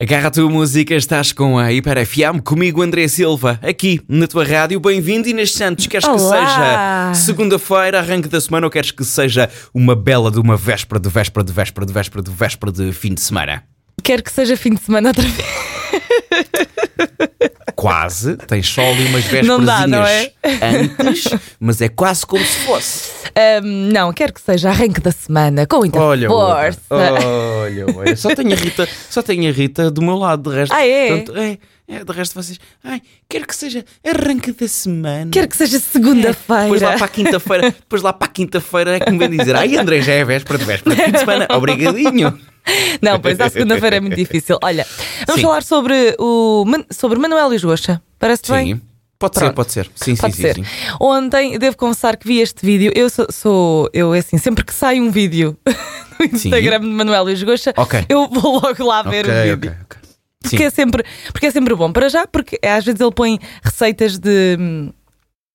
Agarra a tua música, estás com a Hiper FM, comigo André Silva, aqui na tua rádio. Bem-vindo Inês Santos. Queres que Olá. seja segunda-feira, arranque da semana, ou queres que seja uma bela de uma véspera de véspera de véspera de véspera de véspera de fim de semana? Quero que seja fim de semana outra vez. Quase, tens só ali umas vésperas é? antes, mas é quase como se fosse. Ahm, não, quero que seja arranque da semana, com muita Olha, força. olha, olha. Só tenho a Rita, só tenho a Rita do meu lado, de resto. Ah, é? Portanto, é, é, de resto vocês. Ai, quero que seja arranque da semana. Quero que seja É, Depois lá segunda-feira. para a quinta-feira, depois lá para a quinta-feira é que me vem dizer, ai André, já é véspera de véspera de fim de semana, obrigadinho. Não, pois à segunda-feira é muito difícil. Olha, vamos Sim. falar sobre o sobre Manuel e Joacha. Parece bem? Sim, pode ser, Pronto. pode ser. Sim, Pode sim, ser. sim, sim. Ontem, devo confessar que vi este vídeo. Eu sou, sou- eu é assim, sempre que sai um vídeo no Instagram de Manuel e Joacha, Ok. eu vou logo lá ver Ok, o vídeo. ok, ok. Sim. Porque é, sempre, porque é sempre bom. Para já, porque às vezes ele põe receitas de,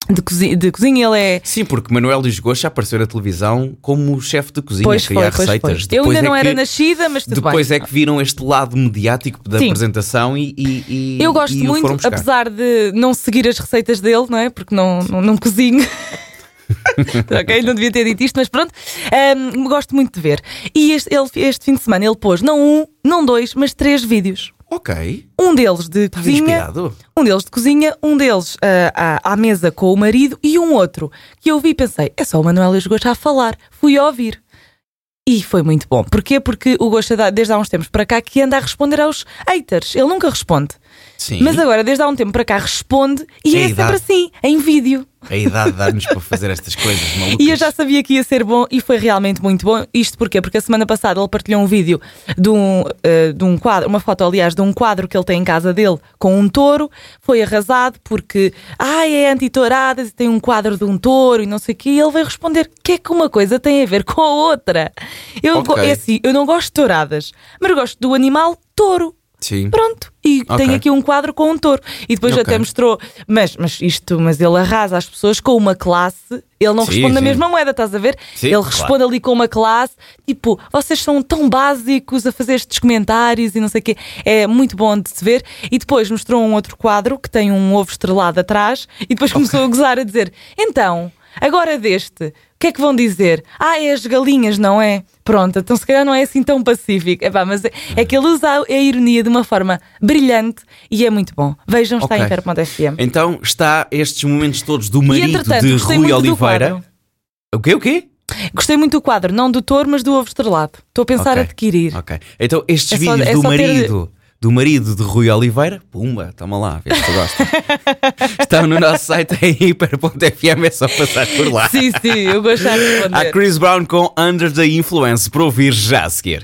de, cozinha, de cozinha. Ele é. Sim, porque Manuel Luís Gosta apareceu na televisão como chefe de cozinha, Pois a criar foi, pois foi. receitas. Eu ainda não é era que- nascida, mas tudo Depois bem. é que viram este lado mediático da Sim. apresentação e, e, Eu gosto e muito, apesar de não seguir as receitas dele, não é? Porque não, não, não cozinho. ok, não devia ter dito isto, mas pronto. Ahm, gosto muito de ver. E este, ele, este fim de semana ele pôs não um, não dois, mas três vídeos. Ok, Um deles de cozinha, inspirado? um deles de cozinha, um deles ah, à, à mesa com o marido e um outro que eu vi e pensei, é só o Manuel e os Gosta a falar. Fui a ouvir. E foi muito bom. Porquê? Porque o Gosta, dá- desde há uns tempos para cá, que anda a responder aos haters. Ele nunca responde. Sim. Mas agora, desde há um tempo para cá, responde e É a é, sempre idade. assim, em vídeo. A idade dá-nos para fazer estas coisas malucas. E eu já sabia que ia ser bom e foi realmente muito bom. Isto porquê? Porque a semana passada ele partilhou um vídeo de um, eh, de um quadro, uma foto, aliás, de um quadro que ele tem em casa dele com um touro. Foi arrasado porque, ai, é anti-touradas e tem um quadro de um touro e não sei o quê. E ele veio responder: o que é que uma coisa tem a ver com a outra? Eu, go- Ok. é assim, eu não gosto de touradas, mas gosto do animal touro. Sim. Pronto, e Ok. tem aqui um quadro com um touro. E depois Ok. até mostrou, mas, mas isto, mas ele arrasa as pessoas com uma classe, ele não Sim, responde na sim. mesma moeda, estás a ver? Sim, ele claro. responde ali com uma classe, tipo, vocês são tão básicos a fazer estes comentários e não sei o quê. É muito bom de se ver. E depois mostrou um outro quadro que tem um ovo estrelado atrás e depois começou a gozar a dizer: então, agora deste. O que é que vão dizer? Ah, é as galinhas, não é? Pronto, então se calhar não é assim tão pacífico. Epá, mas é, é que ele usa a ironia de uma forma brilhante e é muito bom. Vejam, está Ok. em Hiper.fm. Então está estes momentos todos do marido de Rui Oliveira. O quê? O quê? Gostei muito do quadro, não do touro, mas do ovo estrelado. Estou a pensar Ok. a adquirir. Ok. Então estes É só- vídeos é do só ter- marido. Do marido de Rui Oliveira, pumba, toma lá, vê se tu gosta. Estão no nosso site em hiper.fm, é só passar por lá. Sim, sim, eu gosto de Há responder. Chris Brown com Under the Influence para ouvir já a seguir.